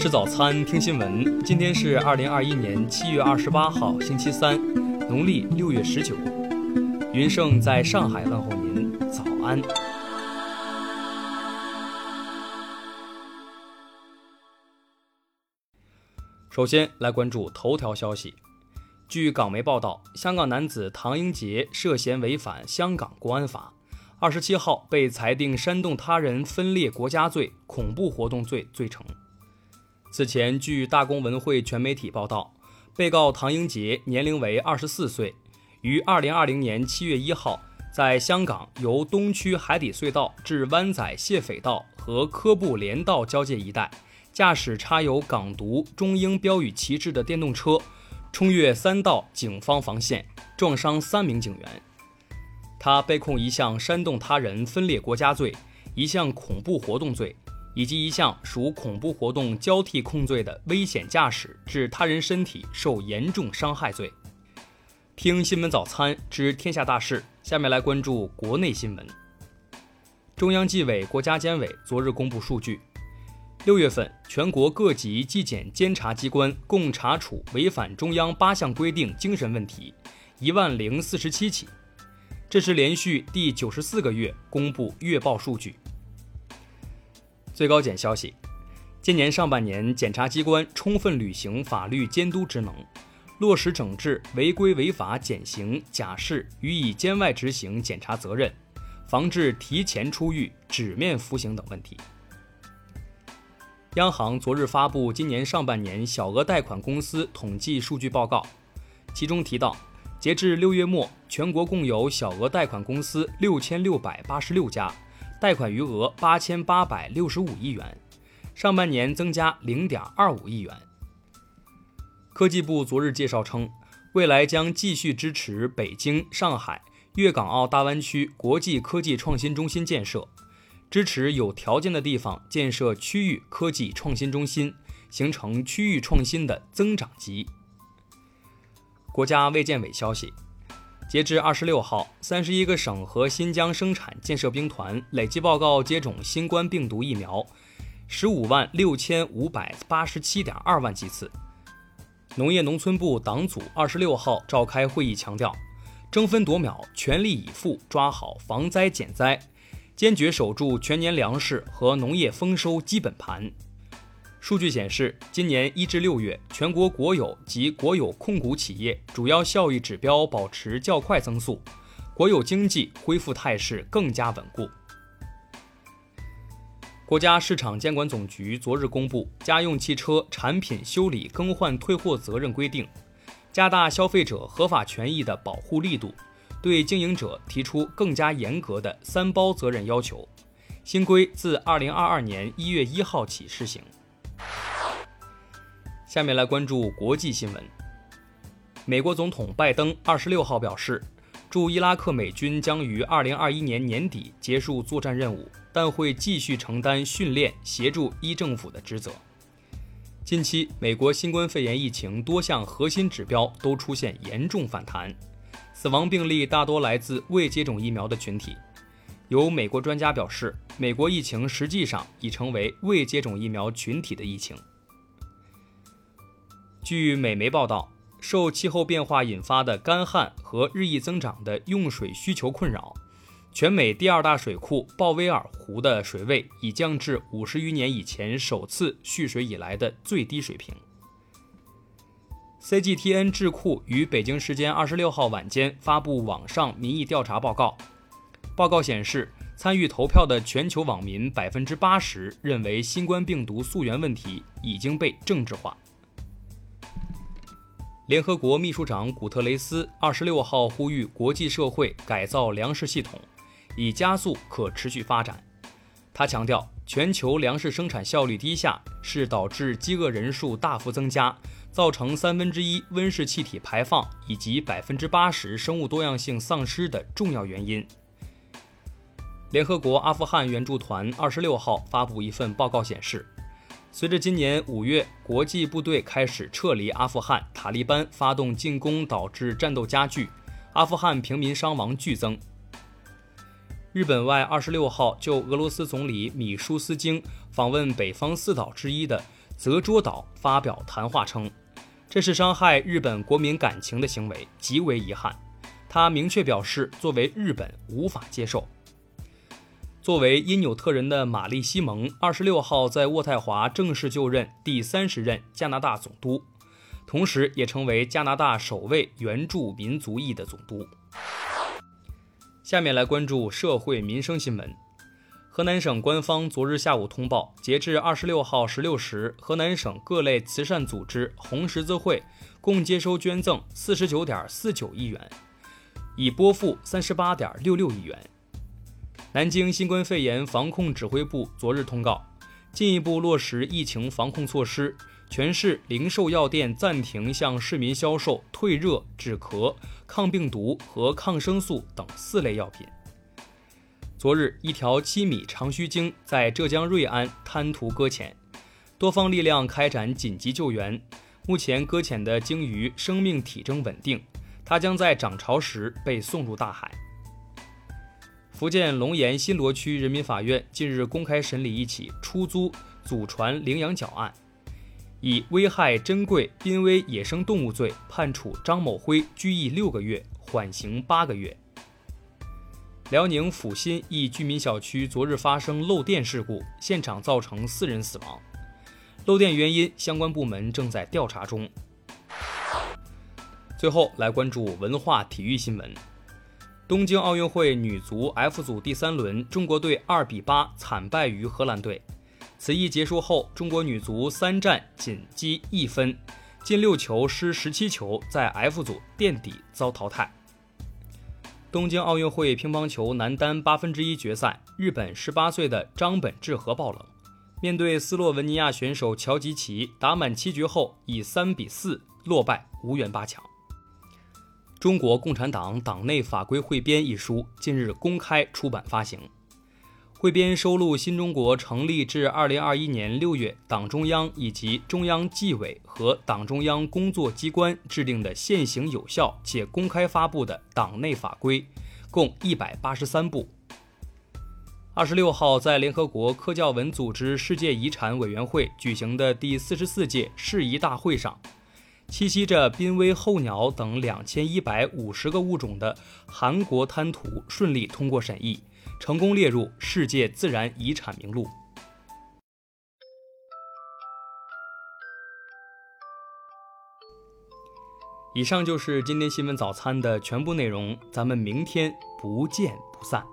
吃早餐，听新闻。今天是二零二一年七月二十八号，星期三，农历六月十九。云盛在上海问候您，早安。首先来关注头条消息。据港媒报道，香港男子唐英杰涉嫌违反香港国安法，二十七号被裁定煽动他人分裂国家罪、恐怖活动罪罪成。此前，据大公文汇全媒体报道，被告唐英杰年龄为二十四岁，于二零二零年七月一号在香港由东区海底隧道至湾仔谢斐道和科布连道交界一带，驾驶插有“港独”中英标语旗帜的电动车，冲越三道警方防线，撞伤三名警员。他被控一项煽动他人分裂国家罪，一项恐怖活动罪。以及一项属恐怖活动交替控罪的危险驾驶致他人身体受严重伤害罪。听新闻早餐知天下大事，下面来关注国内新闻。中央纪委国家监委昨日公布数据，六月份全国各级纪检监察机关共查处违反中央八项规定精神问题一万零四十七起，这是连续第九十四个月公布月报数据。最高检消息，今年上半年，检察机关充分履行法律监督职能，落实整治违规违法减刑、假释予以监外执行检察责任，防治提前出狱、纸面服刑等问题。央行昨日发布今年上半年小额贷款公司统计数据报告，其中提到，截至六月末，全国共有小额贷款公司六千六百八十六家。贷款余额八千八百六十五亿元，上半年增加零点二五亿元。科技部昨日介绍称，未来将继续支持北京、上海、粤港澳大湾区国际科技创新中心建设，支持有条件的地方建设区域科技创新中心，形成区域创新的增长极。国家卫健委消息。截至二十六号，三十一个省和新疆生产建设兵团累计报告接种新冠病毒疫苗十五万六千五百八十七点二万剂次。农业农村部党组二十六号召开会议，强调，争分夺秒、全力以赴抓好防灾减灾，坚决守住全年粮食和农业丰收基本盘。数据显示，今年一至六月，全国国有及国有控股企业主要效益指标保持较快增速，国有经济恢复态势更加稳固。国家市场监管总局昨日公布《家用汽车产品修理更换退货责任规定》，加大消费者合法权益的保护力度，对经营者提出更加严格的“三包”责任要求。新规自二零二二年一月一号起施行。下面来关注国际新闻。美国总统拜登二十六号表示，驻伊拉克美军将于二零二一年年底结束作战任务，但会继续承担训练、协助伊政府的职责。近期，美国新冠肺炎疫情多项核心指标都出现严重反弹，死亡病例大多来自未接种疫苗的群体。有美国专家表示，美国疫情实际上已成为未接种疫苗群体的疫情。据美媒报道，受气候变化引发的干旱和日益增长的用水需求困扰，全美第二大水库鲍威尔湖的水位已降至五十余年以前首次蓄水以来的最低水平。CGTN 智库于北京时间二十六号晚间发布网上民意调查报告，报告显示，参与投票的全球网民百分之八十认为新冠病毒溯源问题已经被政治化。联合国秘书长古特雷斯二十六号呼吁国际社会改造粮食系统，以加速可持续发展。他强调，全球粮食生产效率低下是导致饥饿人数大幅增加、造成三分之一温室气体排放以及百分之八十生物多样性丧失的重要原因。联合国阿富汗援助团二十六号发布一份报告显示。随着今年五月国际部队开始撤离阿富汗，塔利班发动进攻导致战斗加剧，阿富汗平民伤亡剧增。日本外二十六号就俄罗斯总理米舒斯京访问北方四岛之一的泽捉岛发表谈话称，这是伤害日本国民感情的行为，极为遗憾。他明确表示，作为日本无法接受。作为因纽特人的玛丽西蒙，二十六号在渥太华正式就任第三十任加拿大总督，同时也成为加拿大首位原住民族裔的总督。下面来关注社会民生新闻。河南省官方昨日下午通报，截至二十六号十六时，河南省各类慈善组织、红十字会共接收捐赠四十九点四九亿元。已拨付三十八点六六亿元。南京新冠肺炎防控指挥部昨日通告，进一步落实疫情防控措施，全市零售药店暂停向市民销售退热、止咳、抗病毒和抗生素等四类药品。昨日，一条七米长须鲸在浙江瑞安滩涂搁浅，多方力量开展紧急救援，目前搁浅的鲸鱼生命体征稳定。它将在涨潮时被送入大海。福建龙岩新罗区人民法院近日公开审理一起出租祖传羚羊角案，以危害珍贵濒危野生动物罪判处张某辉拘役六个月，缓刑八个月。辽宁阜新一居民小区昨日发生漏电事故，现场造成四人死亡，漏电原因相关部门正在调查中。最后来关注文化体育新闻。东京奥运会女足 F 组第三轮，中国队二比八惨败于荷兰队。此役结束后，中国女足三战仅积一分，进六球失十七球，在 F 组垫底遭淘汰。东京奥运会乒乓球男单八分之一决赛，日本十八岁的张本智和爆冷，面对斯洛文尼亚选手乔吉奇，打满七局后以三比四落败，无缘八强。《中国共产党党内法规汇编》一书近日公开出版发行。汇编收录新中国成立至二零二一年六月党中央以及中央纪委和党中央工作机关制定的现行有效且公开发布的党内法规，共一百八十三部。二十六号，在联合国科教文组织世界遗产委员会举行的第四十四届世遗大会上。栖息着濒危候鸟等两千一百五十个物种的韩国滩涂顺利通过审议，成功列入世界自然遗产名录。以上就是今天新闻早餐的全部内容，咱们明天不见不散。